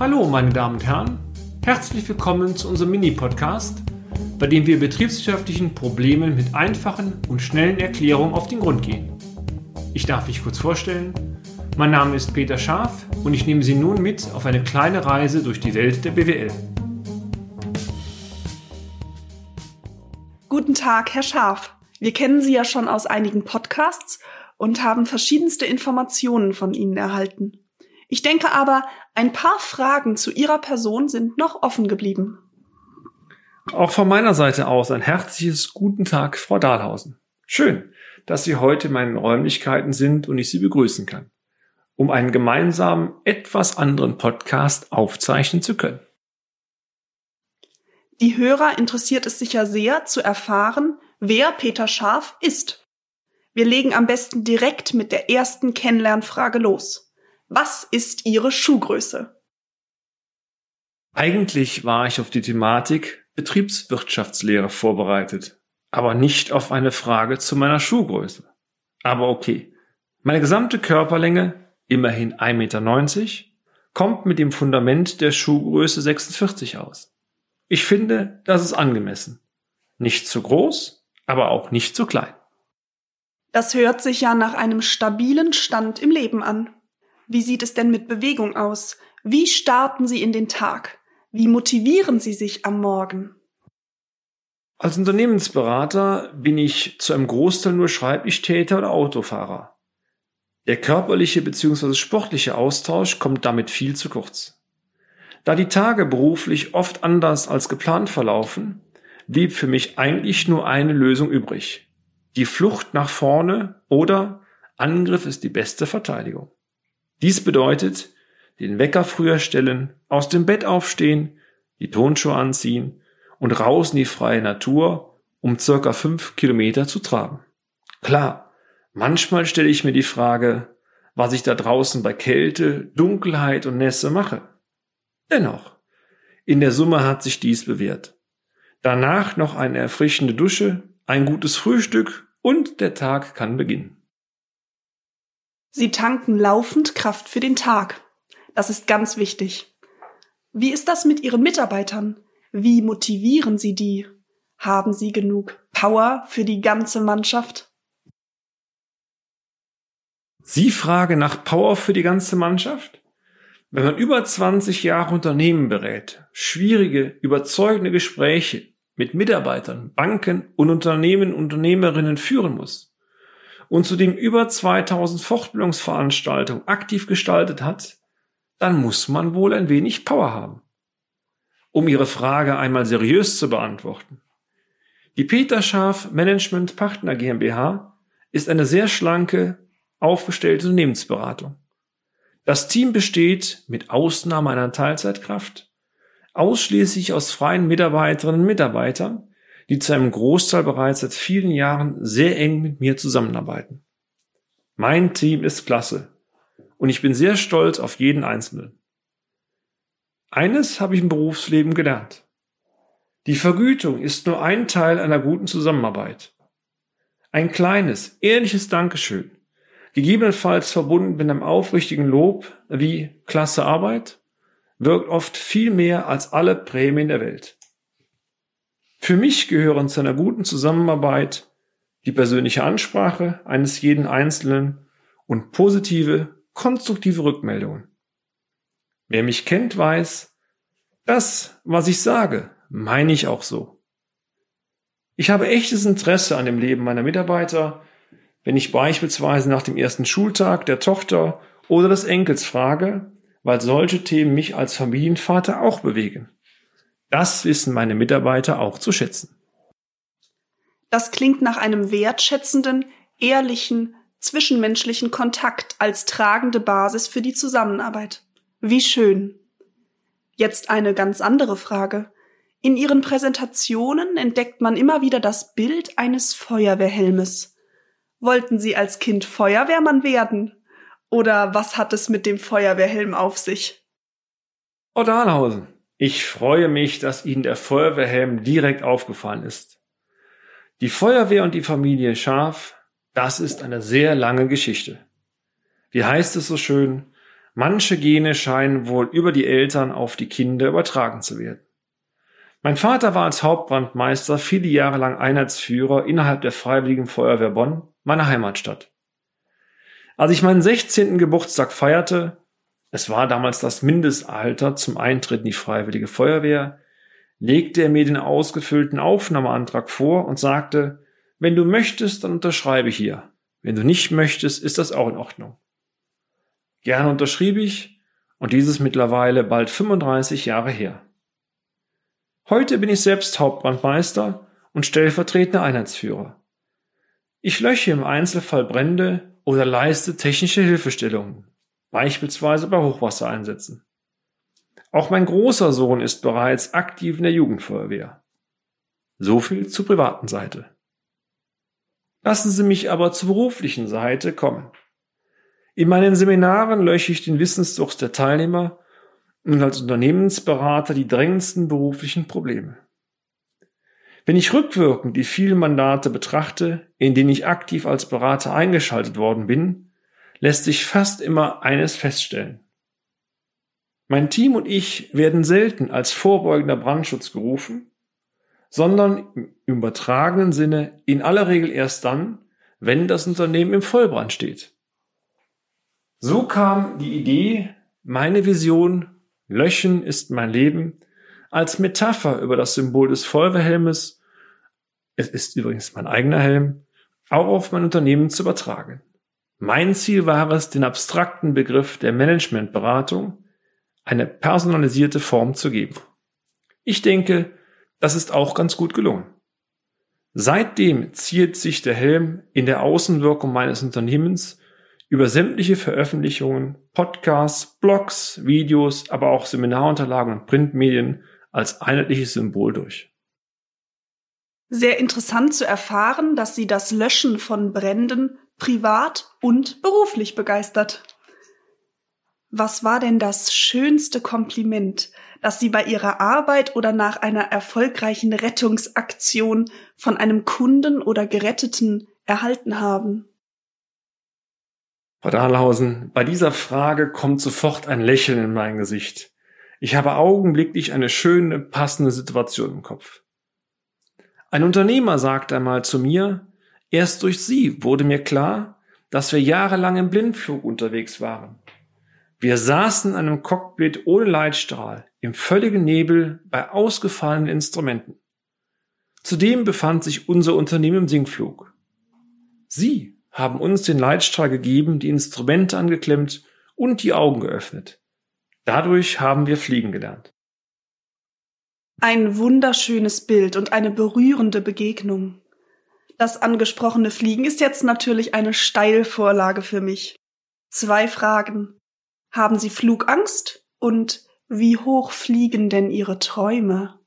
Hallo, meine Damen und Herren. Herzlich willkommen zu unserem Mini-Podcast, bei dem wir betriebswirtschaftlichen Problemen mit einfachen und schnellen Erklärungen auf den Grund gehen. Ich darf mich kurz vorstellen. Mein Name ist Peter Scharf und ich nehme Sie nun mit auf eine kleine Reise durch die Welt der BWL. Guten Tag, Herr Scharf. Wir kennen Sie ja schon aus einigen Podcasts und haben verschiedenste Informationen von Ihnen erhalten. Ich denke aber, ein paar Fragen zu Ihrer Person sind noch offen geblieben. Auch von meiner Seite aus ein herzliches Guten Tag, Frau Dahlhausen. Schön, dass Sie heute in meinen Räumlichkeiten sind und ich Sie begrüßen kann, um einen gemeinsamen, etwas anderen Podcast aufzeichnen zu können. Die Hörer interessiert es sicher sehr zu erfahren, wer Peter Scharf ist. Wir legen am besten direkt mit der ersten Kennenlernfrage los. Was ist Ihre Schuhgröße? Eigentlich war ich auf die Thematik Betriebswirtschaftslehre vorbereitet, aber nicht auf eine Frage zu meiner Schuhgröße. Aber okay. Meine gesamte Körperlänge, immerhin 1,90 Meter, kommt mit dem Fundament der Schuhgröße 46 aus. Ich finde, das ist angemessen. Nicht zu groß, aber auch nicht zu klein. Das hört sich ja nach einem stabilen Stand im Leben an. Wie sieht es denn mit Bewegung aus? Wie starten Sie in den Tag? Wie motivieren Sie sich am Morgen? Als Unternehmensberater bin ich zu einem Großteil nur Schreibtischtäter oder Autofahrer. Der körperliche bzw. sportliche Austausch kommt damit viel zu kurz. Da die Tage beruflich oft anders als geplant verlaufen, blieb für mich eigentlich nur eine Lösung übrig. Die Flucht nach vorne oder Angriff ist die beste Verteidigung. Dies bedeutet, den Wecker früher stellen, aus dem Bett aufstehen, die Tonschuhe anziehen und raus in die freie Natur, um circa fünf Kilometer zu tragen. Klar, manchmal stelle ich mir die Frage, was ich da draußen bei Kälte, Dunkelheit und Nässe mache. Dennoch, in der Summe hat sich dies bewährt. Danach noch eine erfrischende Dusche, ein gutes Frühstück und der Tag kann beginnen. Sie tanken laufend Kraft für den Tag. Das ist ganz wichtig. Wie ist das mit Ihren Mitarbeitern? Wie motivieren Sie die? Haben Sie genug Power für die ganze Mannschaft? Sie fragen nach Power für die ganze Mannschaft? Wenn man über 20 Jahre Unternehmen berät, schwierige, überzeugende Gespräche mit Mitarbeitern, Banken und Unternehmen, Unternehmerinnen führen muss, und zudem über 2000 Fortbildungsveranstaltungen aktiv gestaltet hat, dann muss man wohl ein wenig Power haben. Um Ihre Frage einmal seriös zu beantworten. Die Peter Scharf Management Partner GmbH ist eine sehr schlanke, aufgestellte Unternehmensberatung. Das Team besteht, mit Ausnahme einer Teilzeitkraft, ausschließlich aus freien Mitarbeiterinnen und Mitarbeitern, die zu einem Großteil bereits seit vielen Jahren sehr eng mit mir zusammenarbeiten. Mein Team ist klasse und ich bin sehr stolz auf jeden Einzelnen. Eines habe ich im Berufsleben gelernt. Die Vergütung ist nur ein Teil einer guten Zusammenarbeit. Ein kleines, ehrliches Dankeschön, gegebenenfalls verbunden mit einem aufrichtigen Lob wie klasse Arbeit, wirkt oft viel mehr als alle Prämien der Welt. Für mich gehören zu einer guten Zusammenarbeit die persönliche Ansprache eines jeden Einzelnen und positive, konstruktive Rückmeldungen. Wer mich kennt, weiß, das, was ich sage, meine ich auch so. Ich habe echtes Interesse an dem Leben meiner Mitarbeiter, wenn ich beispielsweise nach dem ersten Schultag der Tochter oder des Enkels frage, weil solche Themen mich als Familienvater auch bewegen. Das wissen meine Mitarbeiter auch zu schätzen. Das klingt nach einem wertschätzenden, ehrlichen, zwischenmenschlichen Kontakt als tragende Basis für die Zusammenarbeit. Wie schön. Jetzt eine ganz andere Frage. In Ihren Präsentationen entdeckt man immer wieder das Bild eines Feuerwehrhelmes. Wollten Sie als Kind Feuerwehrmann werden? Oder was hat es mit dem Feuerwehrhelm auf sich? Frau Dahlhausen, ich freue mich, dass Ihnen der Feuerwehrhelm direkt aufgefallen ist. Die Feuerwehr und die Familie Schaf, das ist eine sehr lange Geschichte. Wie heißt es so schön? Manche Gene scheinen wohl über die Eltern auf die Kinder übertragen zu werden. Mein Vater war als Hauptbrandmeister viele Jahre lang Einheitsführer innerhalb der Freiwilligen Feuerwehr Bonn, meiner Heimatstadt. Als ich meinen 16. Geburtstag feierte, es war damals das Mindestalter zum Eintritt in die Freiwillige Feuerwehr, legte er mir den ausgefüllten Aufnahmeantrag vor und sagte, wenn du möchtest, dann unterschreibe hier. Wenn du nicht möchtest, ist das auch in Ordnung. Gerne unterschrieb ich und dieses mittlerweile bald 35 Jahre her. Heute bin ich selbst Hauptbrandmeister und stellvertretender Einheitsführer. Ich lösche im Einzelfall Brände oder leiste technische Hilfestellungen, beispielsweise bei Hochwassereinsätzen. Auch mein großer Sohn ist bereits aktiv in der Jugendfeuerwehr. So viel zur privaten Seite. Lassen Sie mich aber zur beruflichen Seite kommen. In meinen Seminaren lösche ich den Wissensdurst der Teilnehmer und als Unternehmensberater die drängendsten beruflichen Probleme. Wenn ich rückwirkend die vielen Mandate betrachte, in denen ich aktiv als Berater eingeschaltet worden bin, lässt sich fast immer eines feststellen. Mein Team und ich werden selten als vorbeugender Brandschutz gerufen, sondern im übertragenen Sinne in aller Regel erst dann, wenn das Unternehmen im Vollbrand steht. So kam die Idee, meine Vision Löchen ist mein Leben als Metapher über das Symbol des Feuerwehrhelmes, es ist übrigens mein eigener Helm, auch auf mein Unternehmen zu übertragen. Mein Ziel war es, den abstrakten Begriff der Managementberatung eine personalisierte Form zu geben. Ich denke, das ist auch ganz gut gelungen. Seitdem ziert sich der Helm in der Außenwirkung meines Unternehmens über sämtliche Veröffentlichungen, Podcasts, Blogs, Videos, aber auch Seminarunterlagen und Printmedien als einheitliches Symbol durch. Sehr interessant zu erfahren, dass Sie das Löschen von Bränden privat und beruflich begeistert. Was war denn das schönste Kompliment, das Sie bei Ihrer Arbeit oder nach einer erfolgreichen Rettungsaktion von einem Kunden oder Geretteten erhalten haben? Frau Dahlhausen, bei dieser Frage kommt sofort ein Lächeln in mein Gesicht. Ich habe augenblicklich eine schöne, passende Situation im Kopf. Ein Unternehmer sagte einmal zu mir, erst durch Sie wurde mir klar, dass wir jahrelang im Blindflug unterwegs waren. Wir saßen in einem Cockpit ohne Leitstrahl, im völligen Nebel, bei ausgefallenen Instrumenten. Zudem befand sich unser Unternehmen im Sinkflug. Sie haben uns den Leitstrahl gegeben, die Instrumente angeklemmt und die Augen geöffnet. Dadurch haben wir fliegen gelernt. Ein wunderschönes Bild und eine berührende Begegnung. Das angesprochene Fliegen ist jetzt natürlich eine Steilvorlage für mich. Zwei Fragen. Haben Sie Flugangst? Und wie hoch fliegen denn Ihre Träume?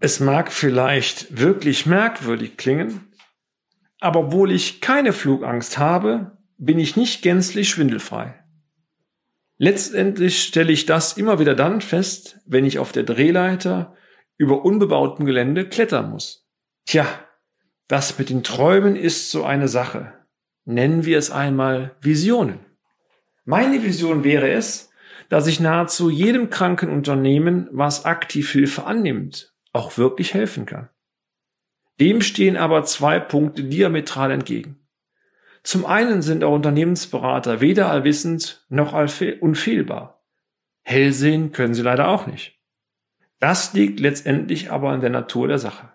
Es mag vielleicht wirklich merkwürdig klingen, aber obwohl ich keine Flugangst habe, bin ich nicht gänzlich schwindelfrei. Letztendlich stelle ich das immer wieder dann fest, wenn ich auf der Drehleiter über unbebautem Gelände klettern muss. Tja, das mit den Träumen ist so eine Sache. Nennen wir es einmal Visionen. Meine Vision wäre es, dass ich nahezu jedem kranken Unternehmen, was aktiv Hilfe annimmt, auch wirklich helfen kann. Dem stehen aber zwei Punkte diametral entgegen. Zum einen sind auch Unternehmensberater weder allwissend noch unfehlbar. Hellsehen können sie leider auch nicht. Das liegt letztendlich aber in der Natur der Sache.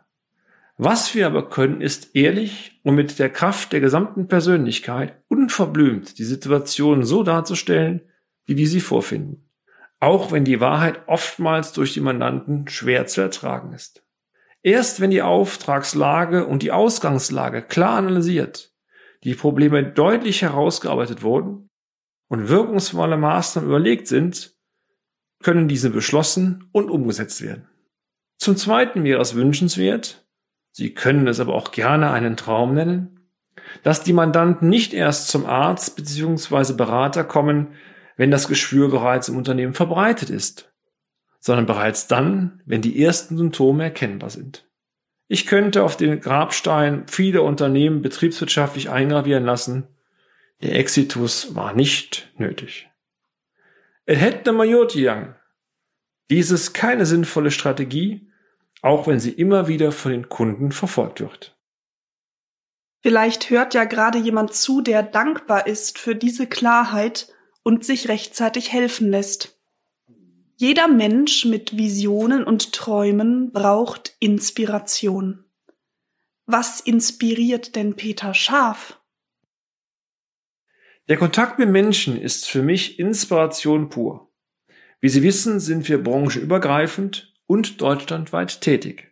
Was wir aber können, ist ehrlich und mit der Kraft der gesamten Persönlichkeit unverblümt die Situation so darzustellen, wie wir sie vorfinden. Auch wenn die Wahrheit oftmals durch die Mandanten schwer zu ertragen ist. Erst wenn die Auftragslage und die Ausgangslage klar analysiert, die Probleme deutlich herausgearbeitet wurden und wirkungsvolle Maßnahmen überlegt sind, können diese beschlossen und umgesetzt werden. Zum Zweiten wäre es wünschenswert, Sie können es aber auch gerne einen Traum nennen, dass die Mandanten nicht erst zum Arzt bzw. Berater kommen, wenn das Geschwür bereits im Unternehmen verbreitet ist, sondern bereits dann, wenn die ersten Symptome erkennbar sind. Ich könnte auf den Grabstein viele Unternehmen betriebswirtschaftlich eingravieren lassen. Der Exitus war nicht nötig. Er hätte Majority gegangen. Dies ist keine sinnvolle Strategie, auch wenn sie immer wieder von den Kunden verfolgt wird. Vielleicht hört ja gerade jemand zu, der dankbar ist für diese Klarheit und sich rechtzeitig helfen lässt. Jeder Mensch mit Visionen und Träumen braucht Inspiration. Was inspiriert denn Peter Scharf? Der Kontakt mit Menschen ist für mich Inspiration pur. Wie Sie wissen, sind wir branchenübergreifend und deutschlandweit tätig.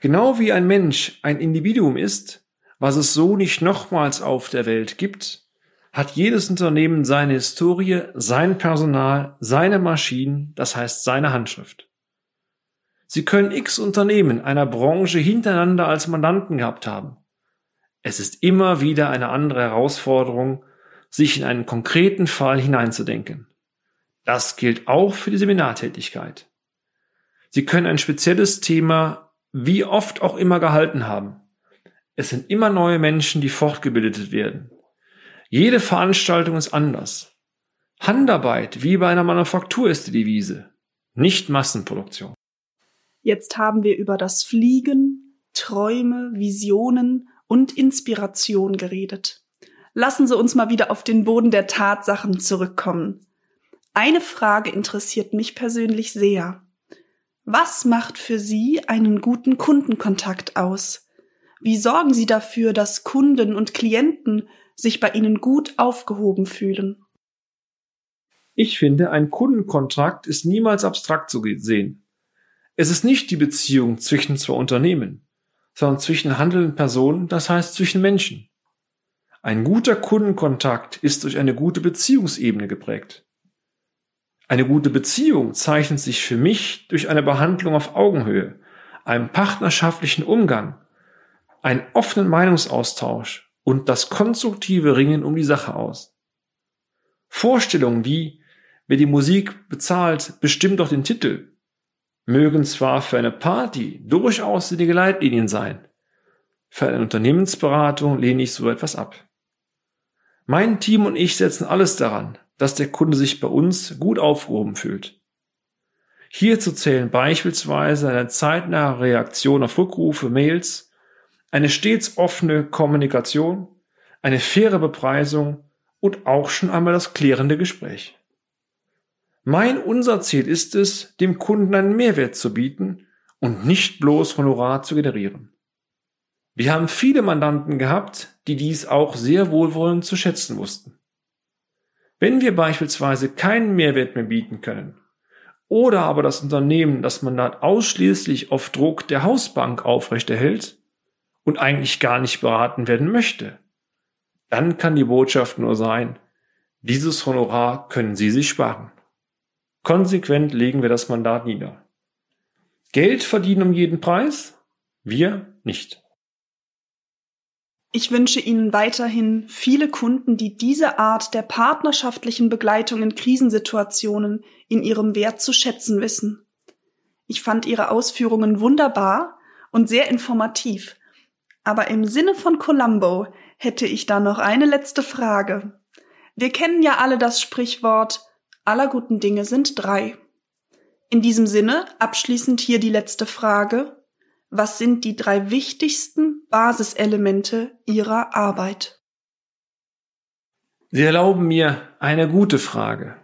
Genau wie ein Mensch ein Individuum ist, was es so nicht nochmals auf der Welt gibt, hat jedes Unternehmen seine Historie, sein Personal, seine Maschinen, das heißt seine Handschrift. Sie können x Unternehmen einer Branche hintereinander als Mandanten gehabt haben. Es ist immer wieder eine andere Herausforderung, sich in einen konkreten Fall hineinzudenken. Das gilt auch für die Seminartätigkeit. Sie können ein spezielles Thema wie oft auch immer gehalten haben. Es sind immer neue Menschen, die fortgebildet werden. Jede Veranstaltung ist anders. Handarbeit wie bei einer Manufaktur ist die Devise, nicht Massenproduktion. Jetzt haben wir über das Fliegen, Träume, Visionen und Inspiration geredet. Lassen Sie uns mal wieder auf den Boden der Tatsachen zurückkommen. Eine Frage interessiert mich persönlich sehr. Was macht für Sie einen guten Kundenkontakt aus? Wie sorgen Sie dafür, dass Kunden und Klienten sich bei Ihnen gut aufgehoben fühlen? Ich finde, ein Kundenkontrakt ist niemals abstrakt zu sehen. Es ist nicht die Beziehung zwischen zwei Unternehmen, sondern zwischen handelnden Personen, das heißt zwischen Menschen. Ein guter Kundenkontakt ist durch eine gute Beziehungsebene geprägt. Eine gute Beziehung zeichnet sich für mich durch eine Behandlung auf Augenhöhe, einem partnerschaftlichen Umgang, einen offenen Meinungsaustausch und das konstruktive Ringen um die Sache aus. Vorstellungen wie, wer die Musik bezahlt, bestimmt doch den Titel, mögen zwar für eine Party durchaus sinnige Leitlinien sein, für eine Unternehmensberatung lehne ich so etwas ab. Mein Team und ich setzen alles daran, dass der Kunde sich bei uns gut aufgehoben fühlt. Hierzu zählen beispielsweise eine zeitnahe Reaktion auf Rückrufe, Mails, eine stets offene Kommunikation, eine faire Bepreisung und auch schon einmal das klärende Gespräch. Mein unser Ziel ist es, dem Kunden einen Mehrwert zu bieten und nicht bloß Honorar zu generieren. Wir haben viele Mandanten gehabt, die dies auch sehr wohlwollend zu schätzen wussten. Wenn wir beispielsweise keinen Mehrwert mehr bieten können oder aber das Unternehmen das Mandat ausschließlich auf Druck der Hausbank aufrechterhält und eigentlich gar nicht beraten werden möchte, dann kann die Botschaft nur sein, dieses Honorar können Sie sich sparen. Konsequent legen wir das Mandat nieder. Geld verdienen um jeden Preis? Wir nicht. Ich wünsche Ihnen weiterhin viele Kunden, die diese Art der partnerschaftlichen Begleitung in Krisensituationen in ihrem Wert zu schätzen wissen. Ich fand Ihre Ausführungen wunderbar und sehr informativ. Aber im Sinne von Columbo hätte ich da noch eine letzte Frage. Wir kennen ja alle das Sprichwort aller guten Dinge sind drei. In diesem Sinne abschließend hier die letzte Frage was sind die drei wichtigsten Basiselemente Ihrer Arbeit? Sie erlauben mir eine gute Frage.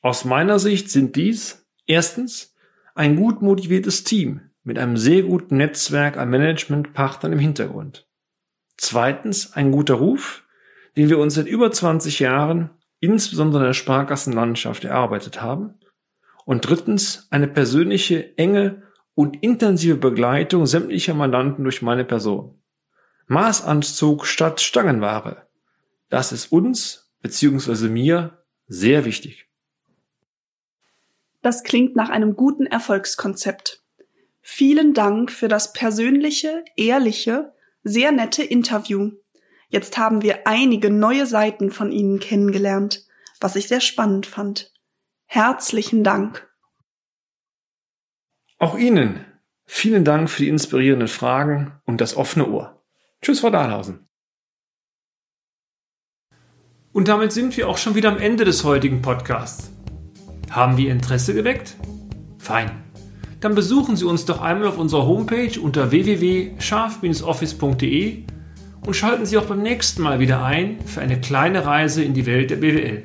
Aus meiner Sicht sind dies erstens ein gut motiviertes Team mit einem sehr guten Netzwerk an Managementpartnern im Hintergrund. Zweitens ein guter Ruf, den wir uns seit über 20 Jahren insbesondere in der Sparkassenlandschaft erarbeitet haben. Und drittens eine persönliche, enge und intensive Begleitung sämtlicher Mandanten durch meine Person. Maßanzug statt Stangenware. Das ist uns bzw. mir sehr wichtig. Das klingt nach einem guten Erfolgskonzept. Vielen Dank für das persönliche, ehrliche, sehr nette Interview. Jetzt haben wir einige neue Seiten von Ihnen kennengelernt, was ich sehr spannend fand. Herzlichen Dank. Auch Ihnen vielen Dank für die inspirierenden Fragen und das offene Ohr. Tschüss, Frau Dahlhausen. Und damit sind wir auch schon wieder am Ende des heutigen Podcasts. Haben wir Interesse geweckt? Fein. Dann besuchen Sie uns doch einmal auf unserer Homepage unter www.scharf-office.de und schalten Sie auch beim nächsten Mal wieder ein für eine kleine Reise in die Welt der BWL.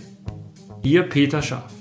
Ihr Peter Scharf.